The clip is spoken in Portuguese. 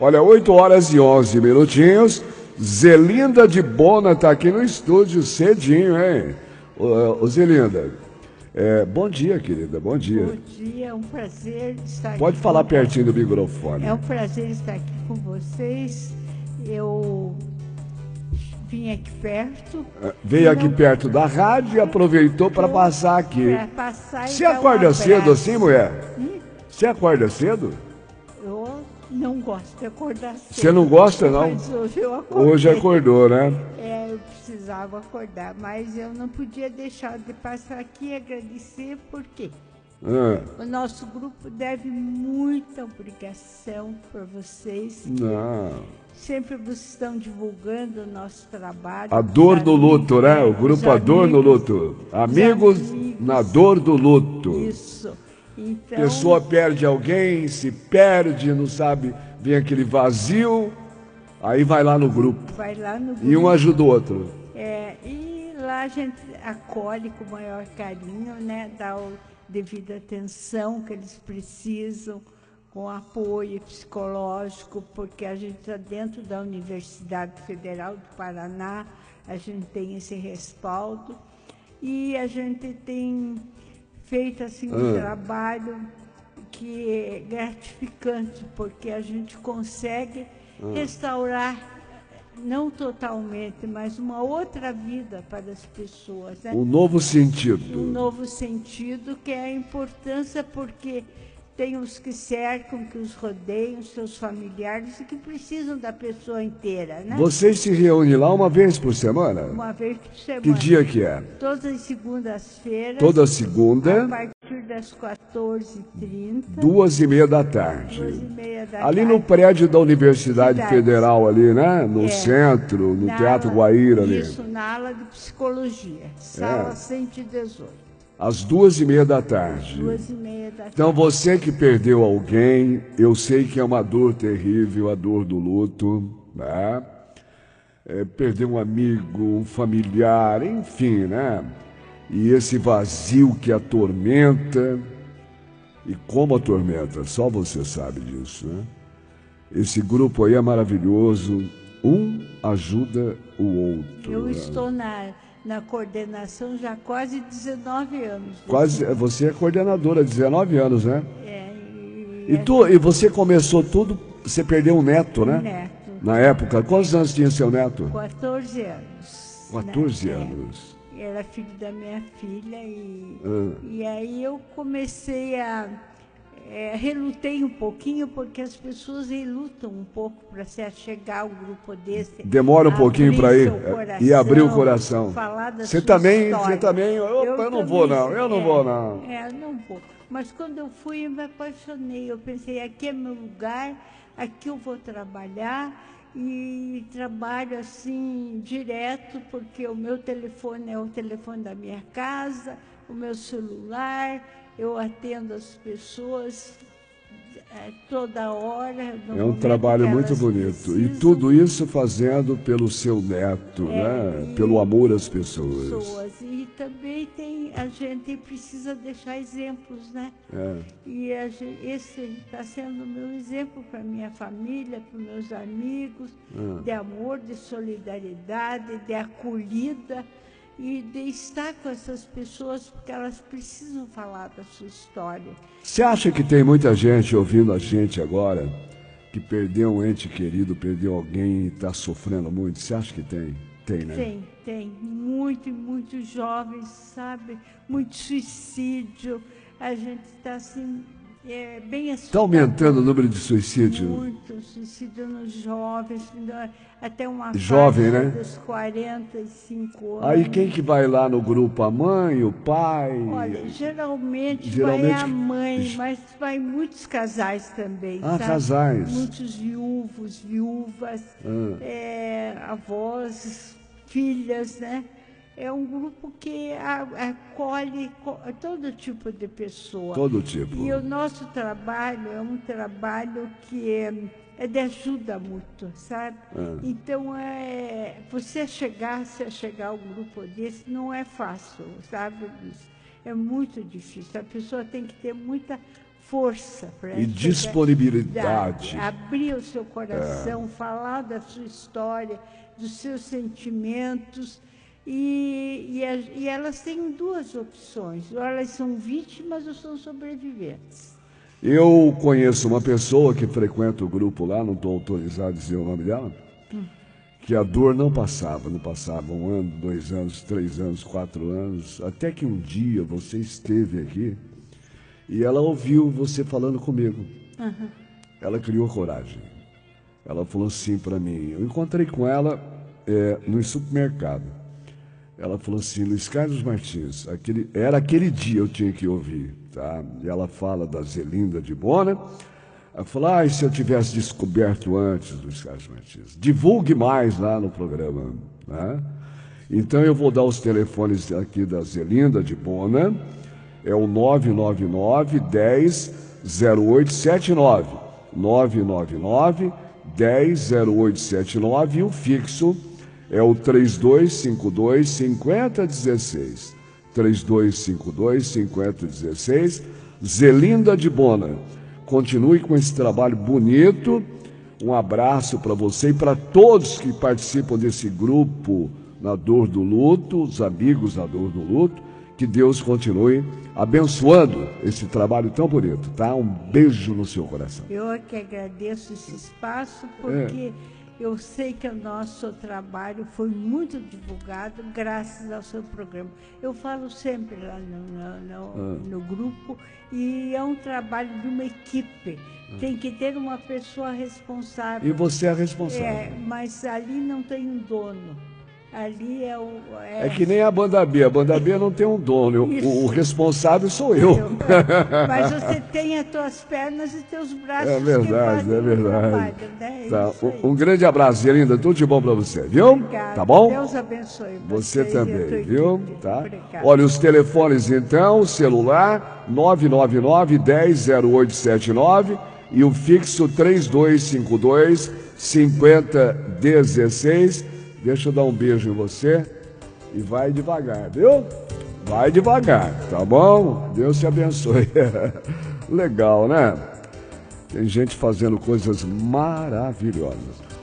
Olha, 8 horas e 11 minutinhos. Zelinda de Bona está aqui no estúdio cedinho, hein? Ô, ô Zelinda, é, bom dia, querida, bom dia. Bom dia, é um prazer estar aqui. Pode falar pertinho do microfone. É um prazer estar aqui com vocês. Eu vim aqui perto. É, veio aqui perto da rádio e aproveitou para passar aqui. Para passar e Você dar um acorda cedo assim, mulher? Hum? Você acorda cedo? Não gosto de acordar cedo. Você não gosta, não? Mas hoje eu acordei. Hoje acordou, né? É, eu precisava acordar, mas eu não podia deixar de passar aqui e agradecer, por quê? Ah, O nosso grupo deve muita obrigação para vocês. não. Sempre vocês estão divulgando o nosso trabalho. A dor do luto, né? O grupo A Dor no Luto. Amigos amigos. na dor do luto. Isso. Então, Pessoa perde alguém, se perde, não sabe, vem aquele vazio, aí vai lá no grupo. vai lá no grupo. E um ajuda o outro. É, e lá a gente acolhe com o maior carinho, né? Dá a devida atenção que eles precisam, com apoio psicológico, porque a gente está dentro da Universidade Federal do Paraná, a gente tem esse respaldo e a gente tem feito assim um Ah. trabalho que é gratificante, porque a gente consegue restaurar não totalmente, mas uma outra vida para as pessoas, né? Um novo um sentido. novo sentido, que é a importância porque tem os que cercam, que os rodeiam, seus familiares e que precisam da pessoa inteira, né? Vocês se reúnem lá uma vez por semana? Uma vez por semana. Que dia que é? Todas as segundas-feiras. Toda A segunda, partir das 14h30. duas e meia da tarde. duas e meia da Ali tarde. no prédio da Universidade Cidade. Federal ali, né? No É. centro, no Na Teatro ala- Guaíra ali. É. Isso, na ala de psicologia. Sala 118. Às duas e meia da tarde. Então você que perdeu alguém, eu sei que é uma dor terrível, a dor do luto, né? É, perder um amigo, um familiar, enfim, né? E esse vazio que atormenta, e como atormenta, só você sabe disso, né? Esse grupo aí é maravilhoso, um ajuda o outro. Eu né? estou na, na coordenação já há quase 19 anos. Quase, você é coordenadora, 19 anos, né? É, e, E, tu, e você começou tudo, você perdeu um neto, né? Neto, Na época, quantos anos tinha seu neto? 14 anos. 14 né? anos. É, era filho da minha filha e, Ah. e aí eu comecei a... é, relutei um pouquinho porque as pessoas relutam um pouco para se achegar ao grupo desse. Demora um pouquinho para ir é, e abrir o coração, coração. Falar da Você também, história. você também, opa, eu, não vou não, eu não é, vou não. É, eu não vou. Mas quando eu fui, eu me apaixonei. Eu pensei, aqui é meu lugar, aqui eu vou trabalhar e trabalho assim direto, porque o meu telefone é o telefone da minha casa, o meu celular, eu atendo as pessoas é, toda hora. no É um trabalho muito bonito. E precisam. tudo isso fazendo pelo seu neto, É, né? e Pelo amor às pessoas. pessoas. E também tem, a gente precisa deixar exemplos, né? É. E a esse está sendo o meu exemplo para minha família, para meus amigos, Ah. de amor, de solidariedade, de acolhida e de estar com essas pessoas porque elas precisam falar da sua história. Você acha que tem muita gente ouvindo a gente agora que perdeu um ente querido, perdeu alguém e está sofrendo muito? Você acha que tem? Tem, né? Tem, tem. Muito, muito jovens, sabe? Muito suicídio. A gente está assim, é, bem Está assustado. aumentando o número de suicídio? Muito suicídio nos jovens, até uma Jovem, né? dos 45 anos. Aí quem que vai lá no grupo? A mãe, o pai? Olha, geralmente, Geralmente- vai a mãe, mas vai muitos casais também, Ah, sabe? casais. Muitos viúvos, viúvas, Ah. é, avós, filhas, né? É um grupo que acolhe co- todo tipo de pessoa. Todo tipo. E o nosso trabalho é um trabalho que é, é de ajuda mútua, sabe? Ah. Então, é, você chegar, se chegar a um grupo desse, não é fácil, sabe? É muito difícil. A pessoa tem que ter muita força para E disponibilidade. Abrir o seu coração, é. falar da sua história, dos seus sentimentos. E, e, e, elas têm duas opções: ou elas são vítimas ou são sobreviventes. Eu conheço uma pessoa que frequenta o grupo lá, não estou autorizado a dizer o nome dela, hum. que a dor não passava, não passava um ano, dois anos, três anos, quatro anos, até que um dia você esteve aqui e ela ouviu você falando comigo. Uhum. Ela criou coragem. Ela falou assim para mim. Eu encontrei com ela é, no supermercado. Ela falou assim, Luiz Carlos Martins, aquele, era aquele dia eu tinha que ouvir. Tá? E ela fala da Zelinda de Bona. Ela falou, ah, se eu tivesse descoberto antes, Luiz Carlos Martins, divulgue mais lá no programa. Né? Então eu vou dar os telefones aqui da Zelinda de Bona é o 999 10 0879. 999 10 0879 e o fixo é o 3252 5016. 3252 5016. Zelinda de Bona. Continue com esse trabalho bonito. Um abraço para você e para todos que participam desse grupo na dor do luto, os amigos na dor do luto. Que Deus continue abençoando esse trabalho tão bonito, tá? Um beijo no seu coração. Eu é que agradeço esse espaço porque é. Eu sei que o nosso trabalho foi muito divulgado graças ao seu programa. Eu falo sempre lá no, no, no, ah. no grupo e é um trabalho de uma equipe. Ah. Tem que ter uma pessoa responsável. E você é responsável. É, mas ali não tem um dono. Ali é o. É... é, que nem a banda B. A banda B não tem um dono. O, o, responsável sou eu. eu. Mas você tem as tuas pernas e teus braços. É verdade, é verdade. Trabalho, né? É tá. um, grande abraço, linda. Tudo de bom para você, viu? Obrigada. Tá bom? Deus abençoe. Você também, viu? Tá? Olha, os telefones então: celular 999 100879 e o fixo 3252 5016. Deixa eu dar um beijo em você e vai devagar, viu? Vai devagar, tá bom? Deus te abençoe. Legal, né? Tem gente fazendo coisas maravilhosas.